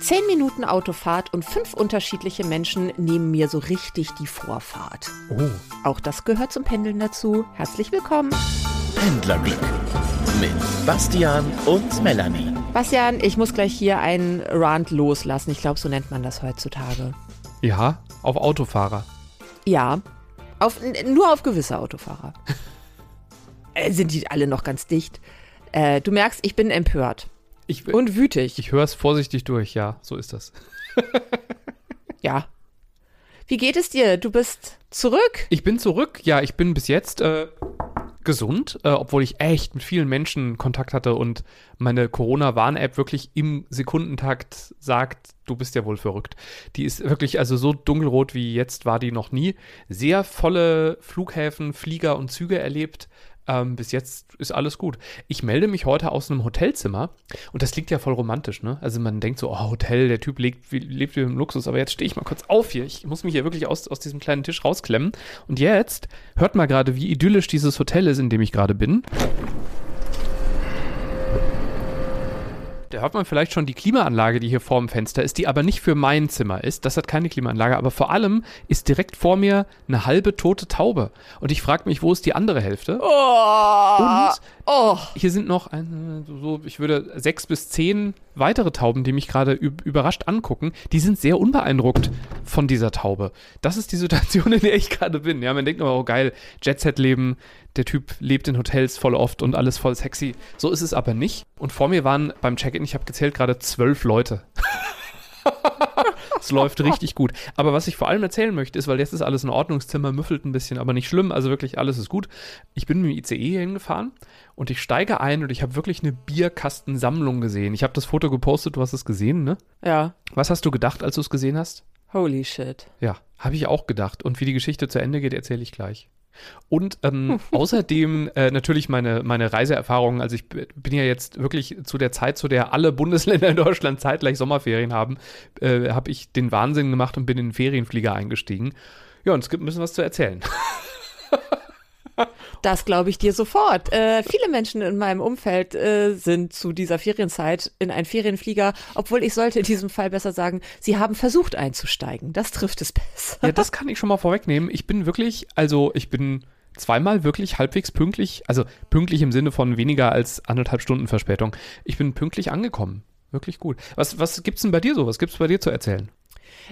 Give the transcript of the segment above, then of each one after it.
Zehn Minuten Autofahrt und fünf unterschiedliche Menschen nehmen mir so richtig die Vorfahrt. Oh. Auch das gehört zum Pendeln dazu. Herzlich willkommen. Pendlerglück mit Bastian und Melanie. Bastian, ich muss gleich hier einen Rant loslassen. Ich glaube, so nennt man das heutzutage. Ja, auf Autofahrer. Ja, auf, nur auf gewisse Autofahrer. äh, sind die alle noch ganz dicht. Äh, du merkst, ich bin empört. Ich, Und wütig. ich höre es vorsichtig durch, ja, so ist das. Ja. Wie geht es dir? Du bist zurück? Ich bin zurück, ja, ich bin bis jetzt äh, gesund, äh, obwohl ich echt mit vielen Menschen Kontakt hatte und meine Corona-Warn-App wirklich im Sekundentakt sagt, du bist ja wohl verrückt. Die ist wirklich, also so dunkelrot wie jetzt war die noch nie. Sehr volle Flughäfen, Flieger und Züge erlebt. Ähm, bis jetzt ist alles gut. Ich melde mich heute aus einem Hotelzimmer und das liegt ja voll romantisch, ne? Also man denkt so, oh, Hotel, der Typ lebt, lebt wie im Luxus, aber jetzt stehe ich mal kurz auf hier. Ich muss mich hier wirklich aus, aus diesem kleinen Tisch rausklemmen. Und jetzt hört mal gerade, wie idyllisch dieses Hotel ist, in dem ich gerade bin. Da hört man vielleicht schon die Klimaanlage, die hier vor dem Fenster ist, die aber nicht für mein Zimmer ist. Das hat keine Klimaanlage, aber vor allem ist direkt vor mir eine halbe tote Taube. Und ich frage mich, wo ist die andere Hälfte? Oh. Und oh. hier sind noch, ein, so, ich würde sechs bis zehn weitere Tauben, die mich gerade üb- überrascht angucken. Die sind sehr unbeeindruckt von dieser Taube. Das ist die Situation, in der ich gerade bin. Ja, man denkt immer, oh geil, Jet-Set-Leben, der Typ lebt in Hotels voll oft und alles voll sexy. So ist es aber nicht. Und vor mir waren beim Check-in, ich habe gezählt, gerade zwölf Leute. Es läuft richtig gut. Aber was ich vor allem erzählen möchte, ist, weil jetzt ist alles in Ordnung, das Zimmer müffelt ein bisschen, aber nicht schlimm, also wirklich alles ist gut. Ich bin mit dem ICE hier hingefahren und ich steige ein und ich habe wirklich eine Bierkastensammlung gesehen. Ich habe das Foto gepostet, du hast es gesehen, ne? Ja. Was hast du gedacht, als du es gesehen hast? Holy shit. Ja, habe ich auch gedacht. Und wie die Geschichte zu Ende geht, erzähle ich gleich. Und ähm, außerdem äh, natürlich meine, meine Reiseerfahrungen. Also ich bin ja jetzt wirklich zu der Zeit, zu der alle Bundesländer in Deutschland zeitgleich Sommerferien haben, äh, habe ich den Wahnsinn gemacht und bin in den Ferienflieger eingestiegen. Ja, und es gibt ein bisschen was zu erzählen. Das glaube ich dir sofort. Äh, viele Menschen in meinem Umfeld äh, sind zu dieser Ferienzeit in einen Ferienflieger, obwohl ich sollte in diesem Fall besser sagen, sie haben versucht einzusteigen. Das trifft es besser. Ja, das kann ich schon mal vorwegnehmen. Ich bin wirklich, also ich bin zweimal wirklich halbwegs pünktlich, also pünktlich im Sinne von weniger als anderthalb Stunden Verspätung. Ich bin pünktlich angekommen. Wirklich gut. Was, was gibt's denn bei dir so? Was gibt's bei dir zu erzählen?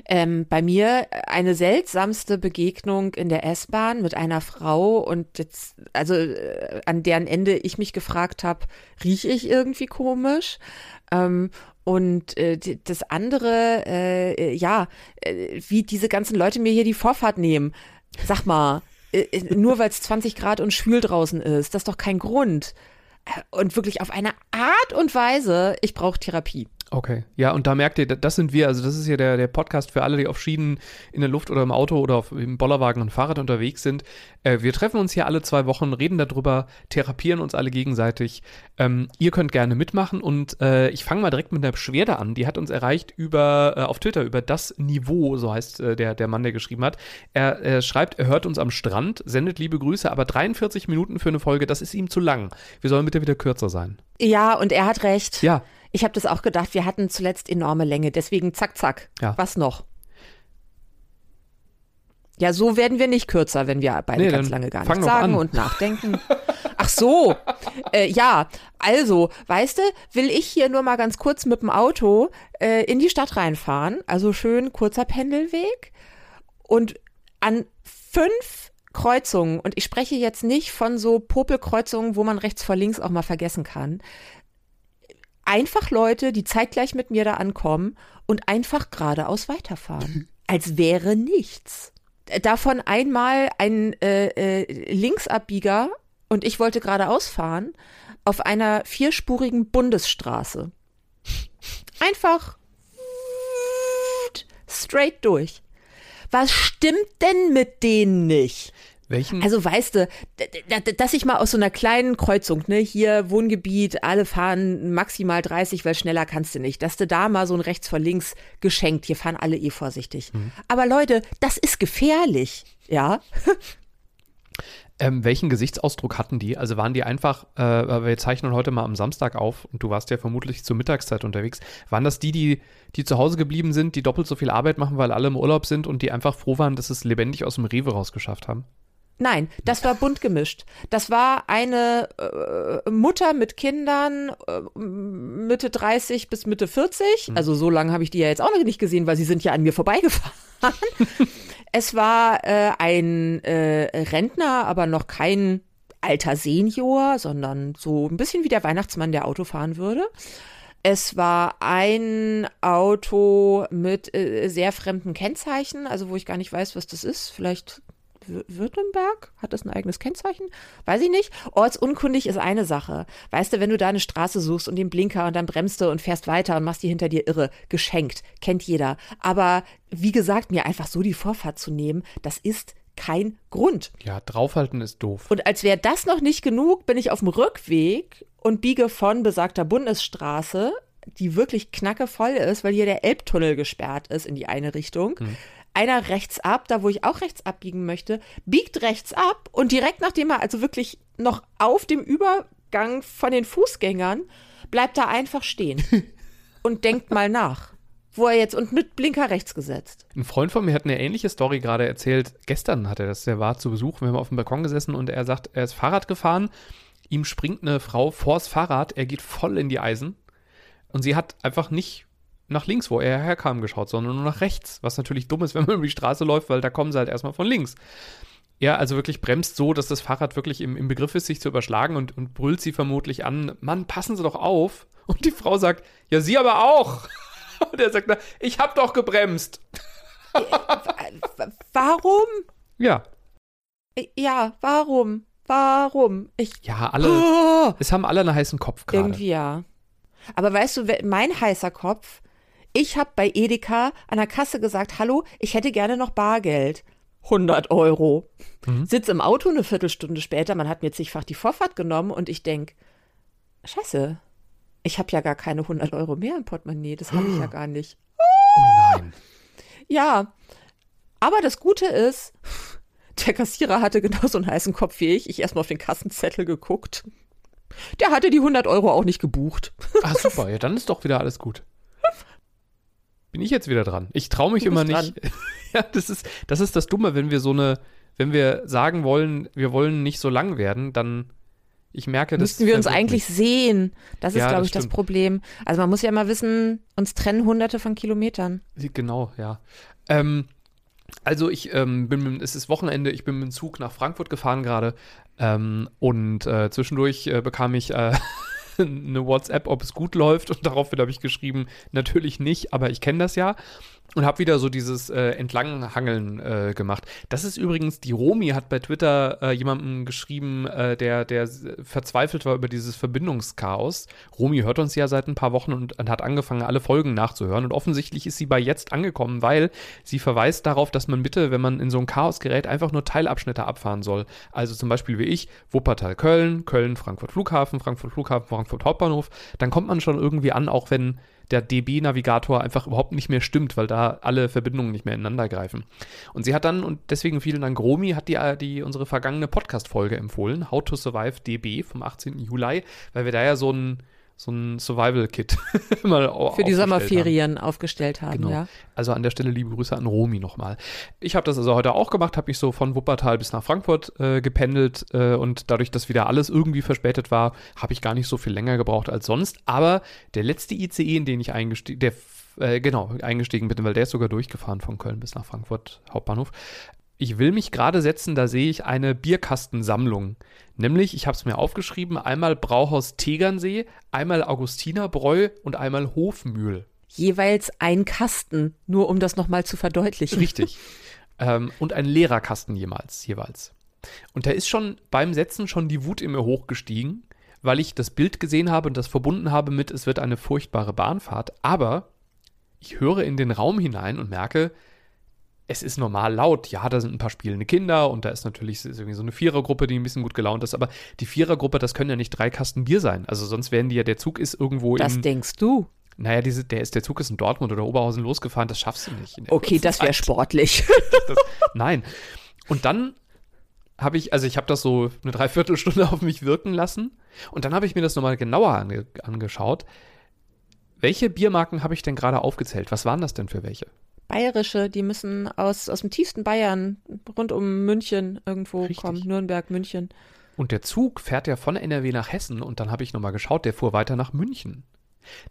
Ähm, bei mir eine seltsamste Begegnung in der S-Bahn mit einer Frau und jetzt, also äh, an deren Ende ich mich gefragt habe, rieche ich irgendwie komisch? Ähm, und äh, das andere, äh, äh, ja, äh, wie diese ganzen Leute mir hier die Vorfahrt nehmen. Sag mal, äh, nur weil es 20 Grad und schwül draußen ist, das ist doch kein Grund. Und wirklich auf eine Art und Weise, ich brauche Therapie. Okay. Ja, und da merkt ihr, das sind wir, also das ist hier der, der Podcast für alle, die auf Schienen in der Luft oder im Auto oder auf, im Bollerwagen und Fahrrad unterwegs sind. Äh, wir treffen uns hier alle zwei Wochen, reden darüber, therapieren uns alle gegenseitig. Ähm, ihr könnt gerne mitmachen und äh, ich fange mal direkt mit einer Beschwerde an. Die hat uns erreicht über äh, auf Twitter, über das Niveau, so heißt äh, der, der Mann, der geschrieben hat. Er, er schreibt, er hört uns am Strand, sendet liebe Grüße, aber 43 Minuten für eine Folge, das ist ihm zu lang. Wir sollen bitte wieder kürzer sein. Ja, und er hat recht. Ja, Ich habe das auch gedacht, wir hatten zuletzt enorme Länge, deswegen zack, zack. Ja. Was noch? Ja, so werden wir nicht kürzer, wenn wir beide Nee, ganz lange gar nichts sagen an. und nachdenken. Ach so, äh, ja, also, weißt du, will ich hier nur mal ganz kurz mit dem Auto äh, in die Stadt reinfahren, also schön kurzer Pendelweg und an fünf Kreuzungen, und ich spreche jetzt nicht von so Popelkreuzungen, wo man rechts vor links auch mal vergessen kann, einfach Leute, die zeitgleich mit mir da ankommen und einfach geradeaus weiterfahren. Als wäre nichts. Davon einmal ein äh, äh, Linksabbieger und ich wollte geradeaus fahren auf einer vierspurigen Bundesstraße. Einfach straight durch. Was stimmt denn mit denen nicht? Welchen? Also weißt du, dass ich mal aus so einer kleinen Kreuzung, ne, hier Wohngebiet, alle fahren maximal 30, weil schneller kannst du nicht, dass du da mal so ein rechts vor links geschenkt, hier fahren alle eh vorsichtig. Aber Leute, das ist gefährlich, ja? Ähm, welchen Gesichtsausdruck hatten die? Also waren die einfach, äh, wir zeichnen heute mal am Samstag auf und du warst ja vermutlich zur Mittagszeit unterwegs. Waren das die, die, die zu Hause geblieben sind, die doppelt so viel Arbeit machen, weil alle im Urlaub sind und die einfach froh waren, dass es lebendig aus dem Rewe rausgeschafft haben? Nein, das war bunt gemischt. Das war eine äh, Mutter mit Kindern äh, Mitte 30 bis Mitte 40. Also so lange habe ich die ja jetzt auch noch nicht gesehen, weil sie sind ja an mir vorbeigefahren. es war äh, ein äh, Rentner, aber noch kein alter Senior, sondern so ein bisschen wie der Weihnachtsmann, der Auto fahren würde. Es war ein Auto mit äh, sehr fremden Kennzeichen, also wo ich gar nicht weiß, was das ist. Vielleicht Württemberg? Hat das ein eigenes Kennzeichen? Weiß ich nicht. Ortsunkundig ist eine Sache. Weißt du, wenn du da eine Straße suchst und den Blinker und dann bremst du und fährst weiter und machst die hinter dir irre. Geschenkt. Kennt jeder. Aber wie gesagt, mir einfach so die Vorfahrt zu nehmen, das ist kein Grund. Ja, draufhalten ist doof. Und als wäre das noch nicht genug, bin ich auf dem Rückweg und biege von besagter Bundesstraße, die wirklich knackevoll ist, weil hier der Elbtunnel gesperrt ist in die eine Richtung. Einer rechts ab, da wo ich auch rechts abbiegen möchte, biegt rechts ab und direkt nachdem er also wirklich noch auf dem Übergang von den Fußgängern bleibt er einfach stehen und denkt mal nach, wo er jetzt und mit Blinker rechts gesetzt. Ein Freund von mir hat eine ähnliche Story gerade erzählt. Gestern hat er das, der war zu Besuch, wir haben auf dem Balkon gesessen und er sagt, er ist Fahrrad gefahren, ihm springt eine Frau vors Fahrrad, er geht voll in die Eisen und sie hat einfach nicht nach links, wo er herkam, geschaut, sondern nur nach rechts, was natürlich dumm ist, wenn man über die Straße läuft, weil da kommen sie halt erstmal von links. Er also wirklich bremst so, dass das Fahrrad wirklich im, im Begriff ist, sich zu überschlagen und, und brüllt sie vermutlich an, Mann, passen Sie doch auf. Und die Frau sagt, ja, Sie aber auch. Und er sagt, na, ich hab doch gebremst. Warum? Ja, Ja, warum? Warum? Ich ja, alle, Oh, es haben alle einen heißen Kopf gerade. irgendwie ja. Aber weißt du, mein heißer Kopf, ich habe bei Edeka an der Kasse gesagt, hallo, ich hätte gerne noch Bargeld. 100 Euro. Sitz im Auto eine Viertelstunde später, man hat mir zigfach die Vorfahrt genommen und ich denk, scheiße, ich habe ja gar keine 100 Euro mehr im Portemonnaie, das habe ich ja gar nicht. Oh nein. Ja, aber das Gute ist, der Kassierer hatte genauso einen heißen Kopf wie ich. Ich erstmal auf den Kassenzettel geguckt. Der hatte die 100 Euro auch nicht gebucht. Ah, super, ja, dann ist doch wieder alles gut. Bin ich jetzt wieder dran? Ich traue mich immer nicht. ja, das ist, das ist das Dumme, wenn wir so eine, wenn wir sagen wollen, wir wollen nicht so lang werden, dann, ich merke, das Müssten wir uns eigentlich mich. sehen. Das ist, Ja, glaube das ich, das stimmt. Problem. Also man muss ja mal wissen, uns trennen hunderte von Kilometern. Genau, ja. Ähm, also ich ähm, bin, es ist Wochenende, ich bin mit dem Zug nach Frankfurt gefahren gerade ähm, und äh, zwischendurch äh, bekam ich äh, eine WhatsApp, ob es gut läuft. Und daraufhin habe ich geschrieben, natürlich nicht, aber ich kenne das ja und habe wieder so dieses äh, Entlanghangeln äh, gemacht. Das ist übrigens, die Romi hat bei Twitter äh, jemandem geschrieben, äh, der, der verzweifelt war über dieses Verbindungschaos. Romi hört uns ja seit ein paar Wochen und, und hat angefangen, alle Folgen nachzuhören und offensichtlich ist sie bei jetzt angekommen, weil sie verweist darauf, dass man bitte, wenn man in so ein Chaos gerät, einfach nur Teilabschnitte abfahren soll. Also zum Beispiel wie ich, Wuppertal-Köln, Köln-Frankfurt-Flughafen, Frankfurt-Flughafen, Frankfurt-Hauptbahnhof. Dann kommt man schon irgendwie an, auch wenn der DB-Navigator einfach überhaupt nicht mehr stimmt, weil da alle Verbindungen nicht mehr ineinander greifen. Und sie hat dann, und deswegen vielen Dank, Romi, hat die, äh, die unsere vergangene Podcast-Folge empfohlen, How to Survive DB vom 18. Juli, weil wir da ja so ein, so ein Survival-Kit mal Für die aufgestellt haben. Sommerferien aufgestellt haben, Genau. ja. Also an der Stelle liebe Grüße an Romi nochmal. Ich habe das also heute auch gemacht, habe mich so von Wuppertal bis nach Frankfurt äh, gependelt äh, und dadurch, dass wieder alles irgendwie verspätet war, habe ich gar nicht so viel länger gebraucht als sonst. Aber der letzte ICE, in den ich eingestiegen, der äh, genau eingestiegen bin, weil der ist sogar durchgefahren von Köln bis nach Frankfurt Hauptbahnhof. Ich will mich gerade setzen, da sehe ich eine Bierkastensammlung. Nämlich, ich habe es mir aufgeschrieben, einmal Brauhaus Tegernsee, einmal Augustinerbräu und einmal Hofmühl. Jeweils ein Kasten, nur um das nochmal zu verdeutlichen. Richtig. ähm, und ein Lehrerkasten jemals, jeweils. Und da ist schon beim Setzen schon die Wut in mir hochgestiegen, weil ich das Bild gesehen habe und das verbunden habe mit, es wird eine furchtbare Bahnfahrt. Aber ich höre in den Raum hinein und merke, es ist normal laut. Ja, da sind ein paar spielende Kinder und da ist natürlich so- irgendwie so eine Vierergruppe, die ein bisschen gut gelaunt ist. Aber die Vierergruppe, das können ja nicht drei Kasten Bier sein. Also sonst wären die ja, der Zug ist irgendwo Das in, denkst du. naja, diese, der, ist, der Zug ist in Dortmund oder Oberhausen losgefahren, das schaffst du nicht. Okay, das wäre sportlich. Das, nein. Und dann habe ich, also ich habe das so eine Dreiviertelstunde auf mich wirken lassen und dann habe ich mir das nochmal genauer ange angeschaut. Welche Biermarken habe ich denn gerade aufgezählt? Was waren das denn für welche? Bayerische, die müssen aus, aus dem tiefsten Bayern, rund um München irgendwo Richtig. kommen. Nürnberg, München. Und der Zug fährt ja von NRW nach Hessen und dann habe ich nochmal geschaut, der fuhr weiter nach München.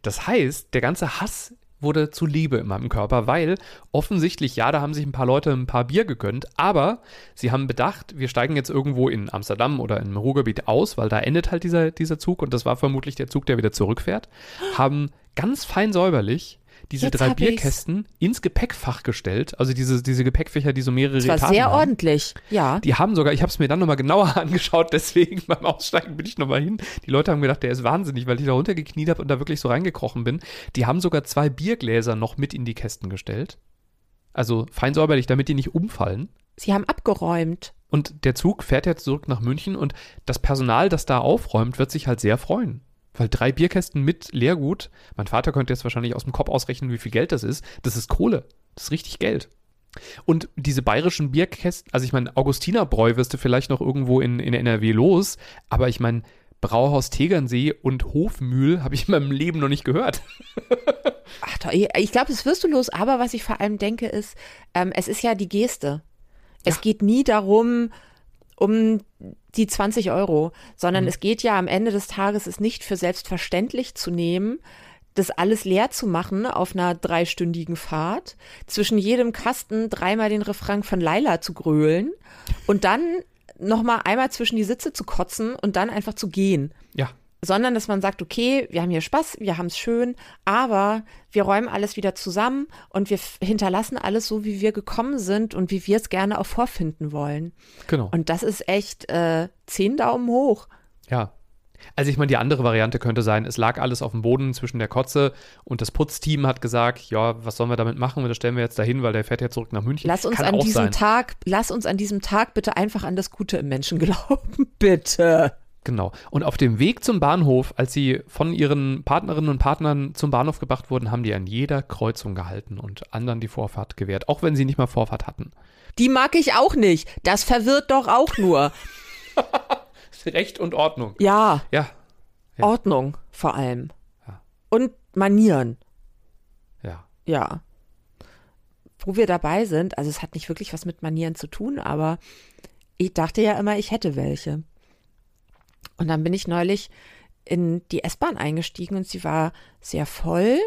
Das heißt, der ganze Hass wurde zu Liebe in meinem Körper, weil offensichtlich, ja, da haben sich ein paar Leute ein paar Bier gegönnt, aber sie haben bedacht, wir steigen jetzt irgendwo in Amsterdam oder im Ruhrgebiet aus, weil da endet halt dieser, dieser Zug und das war vermutlich der Zug, der wieder zurückfährt, haben ganz fein säuberlich diese Jetzt drei hab ich's. Bierkästen ins Gepäckfach gestellt, also diese, diese Gepäckfächer, die so mehrere Das war Etagen sehr haben. ordentlich. Ja. Die haben sogar, ich habe es mir dann nochmal genauer angeschaut, deswegen beim Aussteigen bin ich nochmal hin. Die Leute haben gedacht, der ist wahnsinnig, weil ich da runtergekniet habe und da wirklich so reingekrochen bin. Die haben sogar zwei Biergläser noch mit in die Kästen gestellt. Also fein säuberlich, damit die nicht umfallen. Sie haben abgeräumt. Und der Zug fährt jetzt zurück nach München und das Personal, das da aufräumt, wird sich halt sehr freuen. Weil drei Bierkästen mit Leergut, mein Vater könnte jetzt wahrscheinlich aus dem Kopf ausrechnen, wie viel Geld das ist. Das ist Kohle. Das ist richtig Geld. Und diese bayerischen Bierkästen, also ich meine, Augustinerbräu wirst du vielleicht noch irgendwo in, in NRW los, aber ich meine, Brauhaus Tegernsee und Hofmühl habe ich in meinem Leben noch nicht gehört. Ach, doch, ich glaube, das wirst du los. Aber was ich vor allem denke, ist, ähm, es ist ja die Geste. Es Ja. geht nie darum, um die 20 Euro, sondern Mhm. es geht ja am Ende des Tages, es nicht für selbstverständlich zu nehmen, das alles leer zu machen auf einer dreistündigen Fahrt, zwischen jedem Kasten dreimal den Refrain von Laila zu grölen und dann nochmal einmal zwischen die Sitze zu kotzen und dann einfach zu gehen Ja, sondern dass man sagt, okay, wir haben hier Spaß, wir haben es schön, aber wir räumen alles wieder zusammen und wir hinterlassen alles so, wie wir gekommen sind und wie wir es gerne auch vorfinden wollen. genau. Und das ist echt äh, zehn Daumen hoch. Ja. Also ich meine, die andere Variante könnte sein, es lag alles auf dem Boden zwischen der Kotze und das Putzteam hat gesagt, ja, was sollen wir damit machen? Und das stellen wir jetzt dahin, weil der fährt ja zurück nach München. Lass uns Kann an diesem sein. Tag, lass uns an diesem Tag bitte einfach an das Gute im Menschen glauben, bitte. Genau. Und auf dem Weg zum Bahnhof, als sie von ihren Partnerinnen und Partnern zum Bahnhof gebracht wurden, haben die an jeder Kreuzung gehalten und anderen die Vorfahrt gewährt, auch wenn sie nicht mal Vorfahrt hatten. Die mag ich auch nicht. Das verwirrt doch auch nur. Recht und Ordnung. Ja, Ja, Ja. Ordnung vor allem. Ja. Und Manieren. ja. Ja. Wo wir dabei sind, also es hat nicht wirklich was mit Manieren zu tun, aber ich dachte ja immer, ich hätte welche. Und dann bin ich neulich in die S-Bahn eingestiegen und sie war sehr voll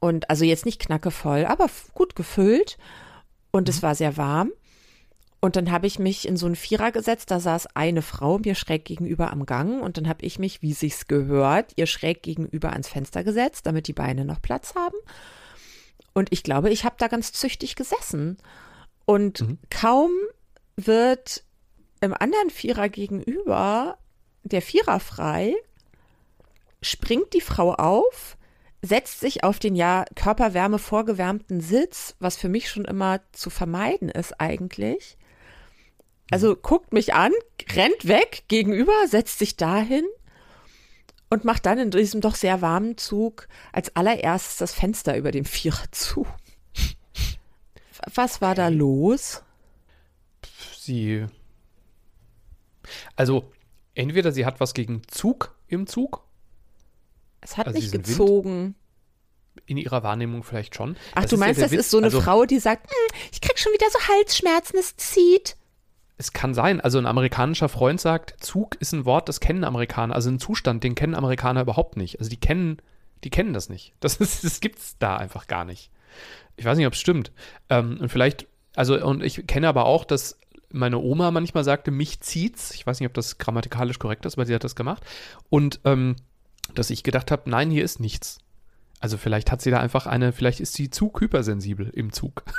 und also jetzt nicht knackevoll, aber gut gefüllt und es war sehr warm. Und dann habe ich mich in so einen Vierer gesetzt, da saß eine Frau mir schräg gegenüber am Gang und dann habe ich mich, wie sich's gehört, ihr schräg gegenüber ans Fenster gesetzt, damit die Beine noch Platz haben. Und ich glaube, ich habe da ganz züchtig gesessen. Und kaum wird im anderen Vierer gegenüber der Vierer frei, springt die Frau auf, setzt sich auf den ja Körperwärme vorgewärmten Sitz, was für mich schon immer zu vermeiden ist eigentlich. Also guckt mich an, rennt weg gegenüber, setzt sich dahin und macht dann in diesem doch sehr warmen Zug als allererstes das Fenster über dem Vierer zu. Was war da los? Sie. Also, entweder sie hat was gegen Zug im Zug, Es hat Also nicht diesen Wind? gezogen. in ihrer Wahrnehmung vielleicht schon. Ach, Das du ja meinst, der das Witz. ist so eine also, Frau, die sagt, "Hm, ich krieg schon wieder so Halsschmerzen, es zieht. Es kann sein. Also ein amerikanischer Freund sagt, Zug ist ein Wort, das kennen Amerikaner. Also ein Zustand, den kennen Amerikaner überhaupt nicht. Also die kennen, die kennen das nicht. Das, ist, das gibt's da einfach gar nicht. Ich weiß nicht, ob es stimmt. Ähm, und vielleicht, also, und ich kenne aber auch, dass meine Oma manchmal sagte, mich zieht's. Ich weiß nicht, ob das grammatikalisch korrekt ist, aber sie hat das gemacht. Und ähm, dass ich gedacht habe, nein, hier ist nichts. Also vielleicht hat sie da einfach eine, vielleicht ist sie zu hypersensibel im Zug.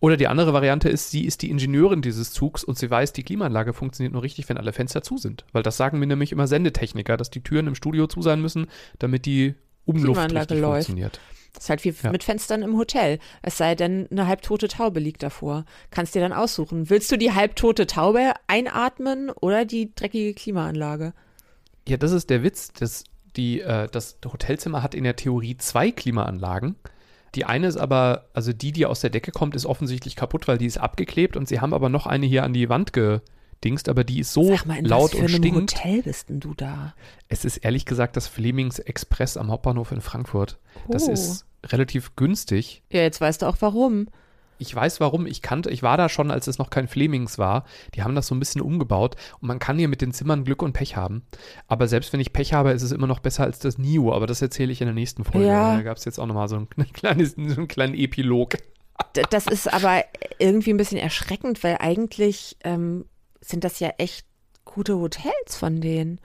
Oder die andere Variante ist, sie ist die Ingenieurin dieses Zugs und sie weiß, die Klimaanlage funktioniert nur richtig, wenn alle Fenster zu sind. Weil das sagen mir nämlich immer Sendetechniker, dass die Türen im Studio zu sein müssen, damit die Umluft richtig läuft. funktioniert. Das ist halt wie Ja. mit Fenstern im Hotel. Es sei denn, eine halbtote Taube liegt davor. Kannst dir dann aussuchen. Willst du die halbtote Taube einatmen oder die dreckige Klimaanlage? Ja, das ist der Witz. Das, die, äh, das Hotelzimmer hat in der Theorie zwei Klimaanlagen. Die eine ist aber, also die, die aus der Decke kommt, ist offensichtlich kaputt, weil die ist abgeklebt und sie haben aber noch eine hier an die Wand ge, dingst, aber die ist so Sag mal, in laut was für und einem stinkt. Hotel bist denn du da? Es ist ehrlich gesagt das Flemings Express am Hauptbahnhof in Frankfurt. Das Oh. ist relativ günstig. Ja, jetzt weißt du auch warum. Ich weiß warum, ich kannte, ich war da schon, als es noch kein Flemings war. Die haben das so ein bisschen umgebaut und man kann hier mit den Zimmern Glück und Pech haben. Aber selbst wenn ich Pech habe, ist es immer noch besser als das NIO, aber das erzähle ich in der nächsten Folge. Ja. Da gab es jetzt auch nochmal so ein, kleines, so einen kleinen Epilog. Das ist aber irgendwie ein bisschen erschreckend, weil eigentlich ähm, sind das ja echt gute Hotels von denen.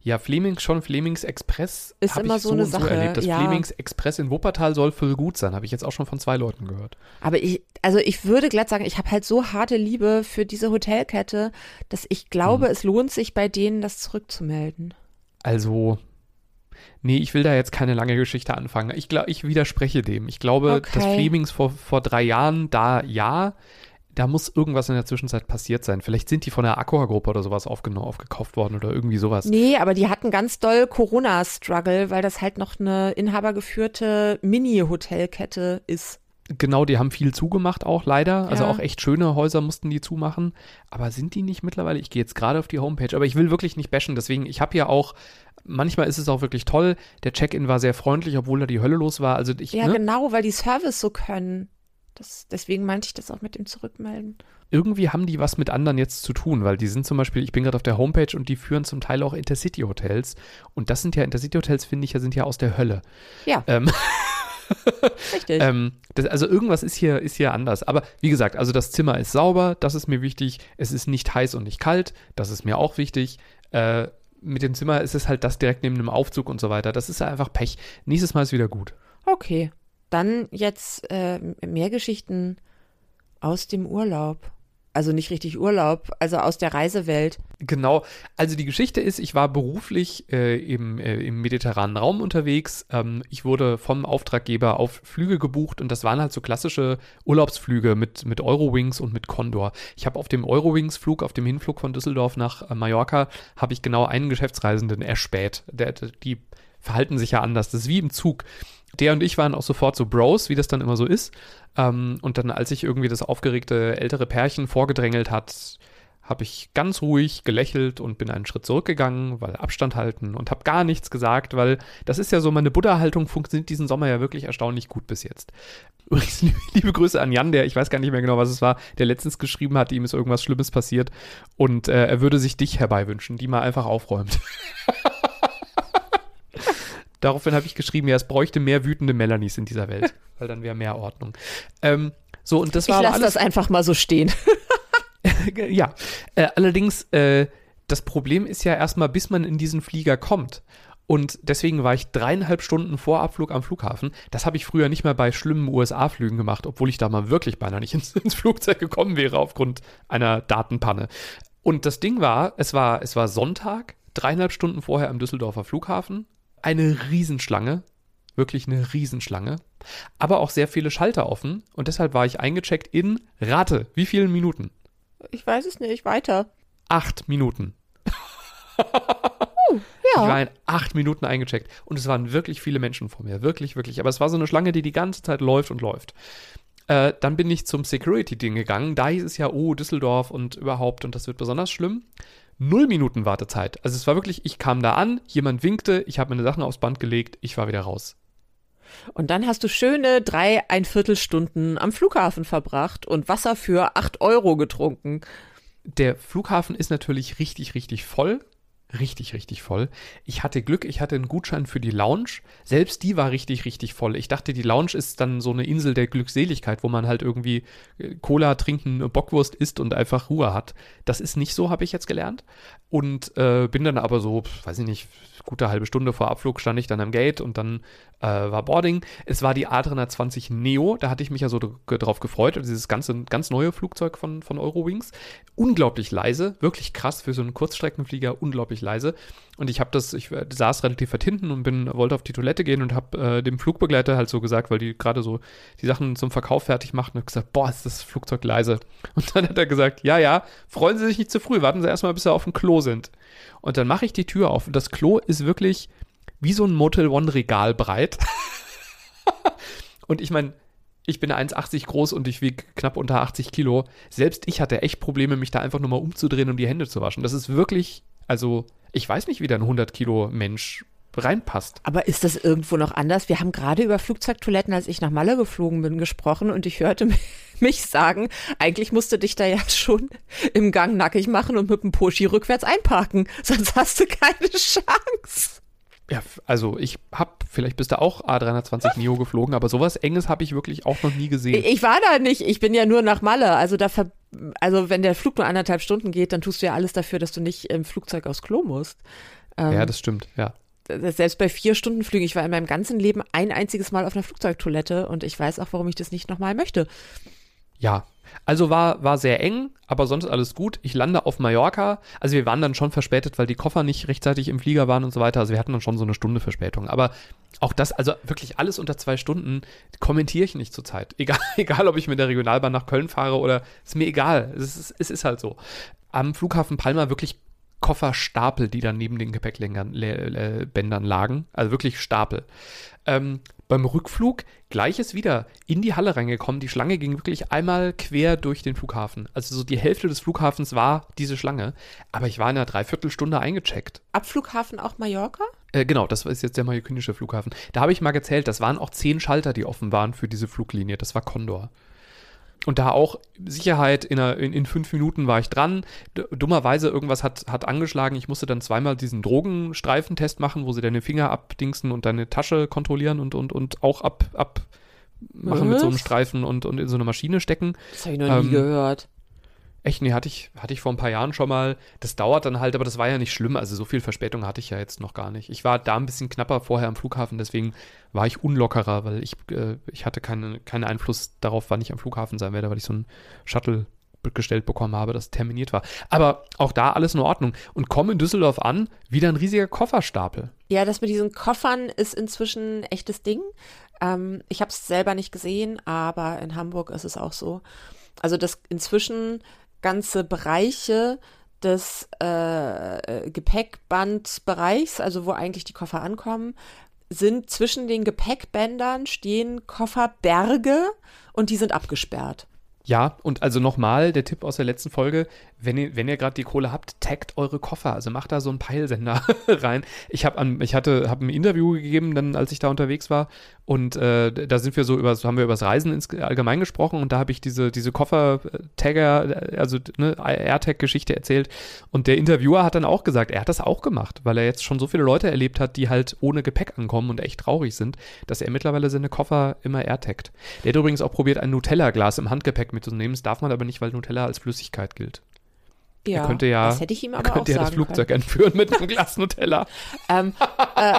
Ja, Flemings schon, Flemings Express Ist immer ich so eine und Sache, erlebt. Das ja. Flemings Express in Wuppertal soll voll gut sein, habe ich jetzt auch schon von zwei Leuten gehört. Aber ich, also ich würde glatt sagen, ich habe halt so harte Liebe für diese Hotelkette, dass ich glaube, Mhm. es lohnt sich bei denen, das zurückzumelden. Also, nee, ich will da jetzt keine lange Geschichte anfangen. Ich glaube, ich widerspreche dem. Ich glaube, Okay. dass Flemings vor, vor drei Jahren da ja, da muss irgendwas in der Zwischenzeit passiert sein. Vielleicht sind die von der Accor-Gruppe oder sowas aufgenommen, aufgekauft worden oder irgendwie sowas. Nee, aber die hatten ganz doll Corona-Struggle, weil das halt noch eine inhabergeführte Mini-Hotelkette ist. Genau, die haben viel zugemacht auch leider. Also Ja. auch echt schöne Häuser mussten die zumachen. Aber sind die nicht mittlerweile? Ich gehe jetzt gerade auf die Homepage, aber ich will wirklich nicht bashen. Deswegen, ich habe ja auch, manchmal ist es auch wirklich toll. Der Check-in war sehr freundlich, obwohl da die Hölle los war. Also ich, Ja, ne? genau, weil die Service so können. Das, deswegen meinte ich das auch mit dem Zurückmelden. irgendwie haben die was mit anderen jetzt zu tun, weil die sind zum Beispiel, ich bin gerade auf der Homepage und die führen zum Teil auch Intercity-Hotels. Und das sind ja, Intercity-Hotels, finde ich, ja, sind ja aus der Hölle. Ja, Ähm, richtig. ähm, das, also irgendwas ist hier, ist hier anders. Aber wie gesagt, also das Zimmer ist sauber, das ist mir wichtig. Es ist nicht heiß und nicht kalt, das ist mir auch wichtig. Äh, mit dem Zimmer ist es halt das direkt neben einem Aufzug und so weiter. Das ist einfach Pech. Nächstes Mal ist wieder gut. Okay. Dann jetzt äh, mehr Geschichten aus dem Urlaub. Also nicht richtig Urlaub, also aus der Reisewelt. Genau. Also die Geschichte ist, ich war beruflich äh, im, äh, im mediterranen Raum unterwegs. Ähm, ich wurde vom Auftraggeber auf Flüge gebucht und das waren halt so klassische Urlaubsflüge mit, mit Eurowings und mit Condor. Ich habe auf dem Eurowings-Flug, auf dem Hinflug von Düsseldorf nach äh, Mallorca, habe ich genau einen Geschäftsreisenden erspäht. Der, die verhalten sich ja anders. Das ist wie im Zug. Der und ich waren auch sofort so Bros, wie das dann immer so ist. Ähm, und dann, als sich irgendwie das aufgeregte ältere Pärchen vorgedrängelt hat, habe ich ganz ruhig gelächelt und bin einen Schritt zurückgegangen, weil Abstand halten und habe gar nichts gesagt, weil das ist ja so, meine Buddha-Haltung funktioniert diesen Sommer ja wirklich erstaunlich gut bis jetzt. Übrigens, liebe, liebe Grüße an Jan, der, ich weiß gar nicht mehr genau, was es war, der letztens geschrieben hat, ihm ist irgendwas Schlimmes passiert und äh, er würde sich dich herbeiwünschen, die mal einfach aufräumt. Daraufhin habe ich geschrieben, ja, es bräuchte mehr wütende Melanies in dieser Welt, weil dann wäre mehr Ordnung. Ähm, so, und das Ich war aber lasse das einfach mal so stehen. ja, äh, allerdings, äh, das Problem ist ja erstmal, bis man in diesen Flieger kommt. Und deswegen war ich dreieinhalb Stunden vor Abflug am Flughafen. Das habe ich früher nicht mehr bei schlimmen USA-Flügen gemacht, obwohl ich da mal wirklich beinahe nicht ins, ins Flugzeug gekommen wäre aufgrund einer Datenpanne. Und das Ding war, es war, es war Sonntag, dreieinhalb Stunden vorher am Düsseldorfer Flughafen. Eine Riesenschlange, wirklich eine Riesenschlange, aber auch sehr viele Schalter offen. Und deshalb war ich eingecheckt in, rate, wie vielen Minuten? Ich weiß es nicht, weiter. acht Minuten. Ich war Ja. in acht Minuten eingecheckt und es waren wirklich viele Menschen vor mir, wirklich, wirklich. Aber es war so eine Schlange, die die ganze Zeit läuft und läuft. Äh, dann bin ich zum Security-Ding gegangen. Da hieß es ja, oh, Düsseldorf und überhaupt und das wird besonders schlimm. Null Minuten Wartezeit. Also es war wirklich, ich kam da an, jemand winkte, ich habe meine Sachen aufs Band gelegt, ich war wieder raus. Und dann hast du schöne drei, ein Viertelstunden am Flughafen verbracht und Wasser für acht Euro getrunken. Der Flughafen ist natürlich richtig, richtig voll. Richtig, richtig voll. Ich hatte Glück, ich hatte einen Gutschein für die Lounge. Selbst die war richtig, richtig voll. Ich dachte, die Lounge ist dann so eine Insel der Glückseligkeit, wo man halt irgendwie äh, Cola trinken, Bockwurst isst und einfach Ruhe hat. Das ist nicht so, habe ich jetzt gelernt. Und äh, bin dann aber so, weiß ich nicht, gute halbe Stunde vor Abflug stand ich dann am Gate und dann äh, war Boarding. Es war die A320 Neo, da hatte ich mich ja so dr- drauf gefreut. Also dieses ganze, ganz neue Flugzeug von, von Eurowings. Unglaublich leise, wirklich krass für so einen Kurzstreckenflieger, unglaublich leise. Und ich habe das, ich saß relativ weit hinten und bin, wollte auf die Toilette gehen und habe äh, dem Flugbegleiter halt so gesagt, weil die gerade so die Sachen zum Verkauf fertig machten, und gesagt, boah, ist das Flugzeug leise. Und dann hat er gesagt, ja, ja, freuen Sie sich nicht zu früh, warten Sie erstmal, bis Sie auf dem Klo sind. Und dann mache ich die Tür auf und das Klo ist wirklich wie so ein Motel One Regal breit. und ich meine, Ich bin 1,80 groß und ich wiege knapp unter 80 Kilo. Selbst ich hatte echt Probleme, mich da einfach nur mal umzudrehen und die Hände zu waschen. Das ist wirklich, also ich weiß nicht, wie da ein 100 Kilo Mensch reinpasst. Aber ist das irgendwo noch anders? Wir haben gerade über Flugzeugtoiletten, als ich nach Malle geflogen bin, gesprochen und ich hörte mich sagen, eigentlich musst du dich da ja schon im Gang nackig machen und mit dem Poschi rückwärts einparken, sonst hast du keine Chance. Ja, also ich habe, vielleicht bist du auch A320 Neo geflogen, aber sowas Enges habe ich wirklich auch noch nie gesehen. Ich war da nicht, ich bin ja nur nach Malle. Also da ver also wenn der Flug nur anderthalb Stunden geht, dann tust du ja alles dafür, dass du nicht im Flugzeug aufs Klo musst. Ähm, ja, das stimmt, ja. Selbst bei vier Stunden Flügen, ich war in meinem ganzen Leben ein einziges Mal auf einer Flugzeugtoilette und ich weiß auch, warum ich das nicht nochmal möchte. Ja, also war, war sehr eng, aber sonst alles gut. Ich lande auf Mallorca. Also wir waren dann schon verspätet, weil die Koffer nicht rechtzeitig im Flieger waren und so weiter. Also wir hatten dann schon so eine Stunde Verspätung. Aber auch das, also wirklich alles unter zwei Stunden, kommentiere ich nicht zurzeit. Egal, egal, ob ich mit der Regionalbahn nach Köln fahre oder ist mir egal. Es ist, es ist halt so. Am Flughafen Palma wirklich Kofferstapel, die dann neben den Gepäckbändern lagen. Also wirklich Stapel. Ähm, beim Rückflug gleiches wieder in die Halle reingekommen. Die Schlange ging wirklich einmal quer durch den Flughafen. Also so die Hälfte des Flughafens war diese Schlange. Aber ich war in einer Dreiviertelstunde eingecheckt. Abflughafen auch Mallorca? Äh, genau, das ist jetzt der mallorquinische Flughafen. Da habe ich mal gezählt, das waren auch zehn Schalter, die offen waren für diese Fluglinie. Das war Condor. Und da auch Sicherheit, in, einer, in, in, fünf Minuten war ich dran. Dummerweise irgendwas hat, hat angeschlagen. Ich musste dann zweimal diesen Drogenstreifentest machen, wo sie deine Finger abdingsen und deine Tasche kontrollieren und, und, und auch ab, ab machen mit so einem Streifen und, und in so eine Maschine stecken. Das habe ich noch ähm, nie gehört. Echt, nee, hatte ich, hatte ich vor ein paar Jahren schon mal. Das dauert dann halt, aber das war ja nicht schlimm. Also so viel Verspätung hatte ich ja jetzt noch gar nicht. Ich war da ein bisschen knapper vorher am Flughafen, deswegen war ich unlockerer, weil ich, äh, ich hatte keine, keinen Einfluss darauf, wann ich am Flughafen sein werde, weil ich so ein Shuttle gestellt bekommen habe, das terminiert war. Aber auch da alles in Ordnung. Und komme in Düsseldorf an, wieder ein riesiger Kofferstapel. Ja, das mit diesen Koffern ist inzwischen ein echtes Ding. Ähm, ich habe es selber nicht gesehen, aber in Hamburg ist es auch so. Also, dass inzwischen ganze Bereiche des äh, Gepäckbandbereichs, also wo eigentlich die Koffer ankommen, sind zwischen den Gepäckbändern stehen Kofferberge und die sind abgesperrt. Ja, und also nochmal der Tipp aus der letzten Folge, wenn ihr, wenn ihr gerade die Kohle habt, taggt eure Koffer. Also macht da so einen Peilsender rein. Ich habe habe ein Interview gegeben, dann als ich da unterwegs war. Und äh, da sind wir so über, so haben wir über das Reisen ins, allgemein gesprochen und da habe ich diese, diese Koffer-Tagger, also ne, AirTag-Geschichte erzählt. Und der Interviewer hat dann auch gesagt, er hat das auch gemacht, weil er jetzt schon so viele Leute erlebt hat, die halt ohne Gepäck ankommen und echt traurig sind, dass er mittlerweile seine Koffer immer AirTaggt. Der hat übrigens auch probiert, ein Nutella-Glas im Handgepäck mitzunehmen. Das darf man aber nicht, weil Nutella als Flüssigkeit gilt. Ja, er könnte ja, das hätte ich ihm aber könnte ja das Flugzeug können. entführen mit einem Glas Nutella. ähm, äh,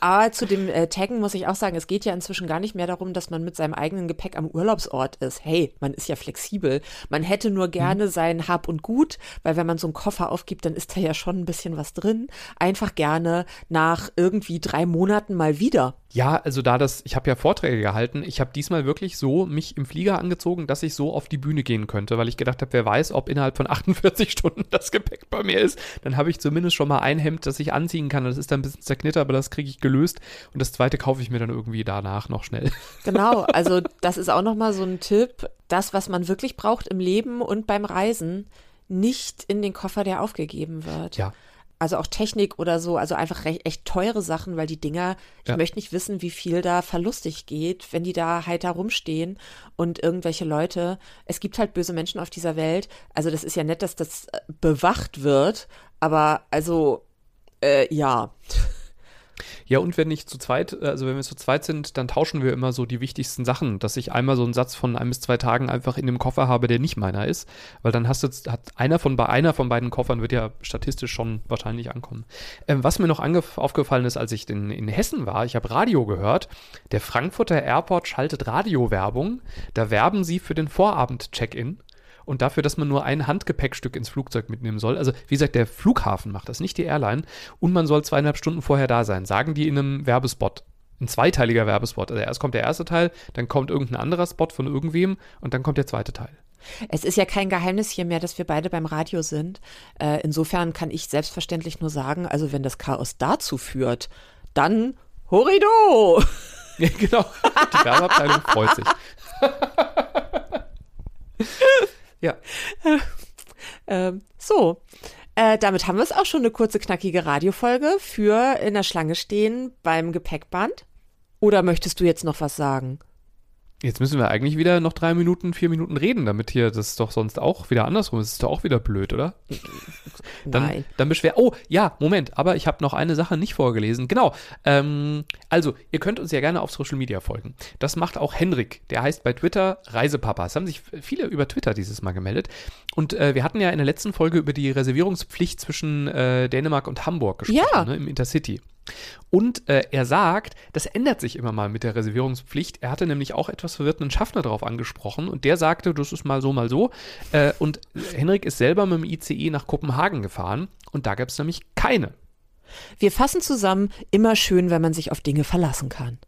aber zu dem äh, Taggen muss ich auch sagen, es geht ja inzwischen gar nicht mehr darum, dass man mit seinem eigenen Gepäck am Urlaubsort ist. Hey, man ist ja flexibel. Man hätte nur gerne mhm. sein Hab und Gut, weil wenn man so einen Koffer aufgibt, dann ist da ja schon ein bisschen was drin. Einfach gerne nach irgendwie drei Monaten mal wieder. Ja, also da das, ich habe ja Vorträge gehalten, ich habe diesmal wirklich so mich im Flieger angezogen, dass ich so auf die Bühne gehen könnte, weil ich gedacht habe, wer weiß, ob innerhalb von 48 Stunden das Gepäck bei mir ist. Dann habe ich zumindest schon mal ein Hemd, das ich anziehen kann. Das ist dann ein bisschen zerknittert, aber das kriege ich gelöst. Und das zweite kaufe ich mir dann irgendwie danach noch schnell. Genau, also das ist auch nochmal so ein Tipp. Das, was man wirklich braucht im Leben und beim Reisen, nicht in den Koffer, der aufgegeben wird. Ja also auch Technik oder so, also einfach recht, echt teure Sachen, weil die Dinger, ich ja. möchte nicht wissen, wie viel da verlustig geht, wenn die da halt da rumstehen und irgendwelche Leute, es gibt halt böse Menschen auf dieser Welt, also das ist ja nett, dass das äh, bewacht wird, aber also, äh, ja. Ja, und wenn ich zu zweit, also wenn wir zu zweit sind, dann tauschen wir immer so die wichtigsten Sachen, dass ich einmal so einen Satz von ein bis zwei Tagen einfach in dem Koffer habe, der nicht meiner ist, weil dann hast du, hat einer von, einer von beiden Koffern wird ja statistisch schon wahrscheinlich ankommen. Ähm, was mir noch aufgefallen ist, als ich in, in Hessen war, ich habe Radio gehört, der Frankfurter Airport schaltet Radiowerbung, da werben sie für den Vorabend-Check-In und dafür, dass man nur ein Handgepäckstück ins Flugzeug mitnehmen soll. Also, wie gesagt, der Flughafen macht das, nicht die Airline. Und man soll zweieinhalb Stunden vorher da sein, sagen die in einem Werbespot. Ein zweiteiliger Werbespot. Also erst kommt der erste Teil, dann kommt irgendein anderer Spot von irgendwem und dann kommt der zweite Teil. Es ist ja kein Geheimnis hier mehr, dass wir beide beim Radio sind. Äh, insofern kann ich selbstverständlich nur sagen, also wenn das Chaos dazu führt, dann Horido! Ja, genau. Die Werbeabteilung freut sich. ja. Ähm, so, äh, damit haben wir es auch schon eine kurze, knackige Radiofolge für in der Schlange stehen beim Gepäckband. Oder möchtest du jetzt noch was sagen? Jetzt müssen wir eigentlich wieder noch drei Minuten, vier Minuten reden, damit hier das doch sonst auch wieder andersrum ist. Das ist doch auch wieder blöd, oder? Dann, Nein. dann beschwer. Oh, ja, Moment, aber ich habe noch eine Sache nicht vorgelesen. Genau. Ähm, also, ihr könnt uns ja gerne auf Social Media folgen. Das macht auch Henrik. Der heißt bei Twitter Reisepapa. Es haben sich viele über Twitter dieses Mal gemeldet. Und äh, wir hatten ja in der letzten Folge über die Reservierungspflicht zwischen äh, Dänemark und Hamburg gesprochen, Ja. ne, im Intercity. Und äh, er sagt, das ändert sich immer mal mit der Reservierungspflicht. Er hatte nämlich auch etwas verwirrt einen Schaffner darauf angesprochen und der sagte, das ist mal so, mal so. Äh, und Henrik ist selber mit dem ICE nach Kopenhagen gefahren und da gab es nämlich keine. Wir fassen zusammen, immer schön, wenn man sich auf Dinge verlassen kann.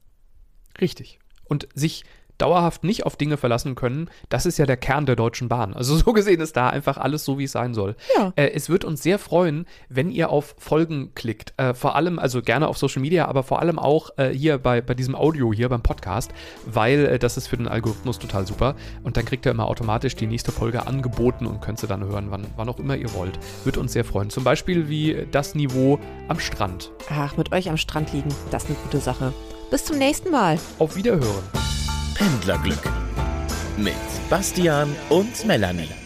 Richtig. Und sich dauerhaft nicht auf Dinge verlassen können, das ist ja der Kern der Deutschen Bahn. Also so gesehen ist da einfach alles so, wie es sein soll. Ja. Äh, es wird uns sehr freuen, wenn ihr auf Folgen klickt. Äh, vor allem, also gerne auf Social Media, aber vor allem auch äh, hier bei, bei diesem Audio hier beim Podcast, weil äh, das ist für den Algorithmus total super. Und dann kriegt ihr immer automatisch die nächste Folge angeboten und könnt sie dann hören, wann, wann auch immer ihr wollt. Wird uns sehr freuen. Zum Beispiel wie das Niveau am Strand. Ach, mit euch am Strand liegen, das ist eine gute Sache. Bis zum nächsten Mal. Auf Wiederhören. Pendlerglück mit Bastian und Melanie.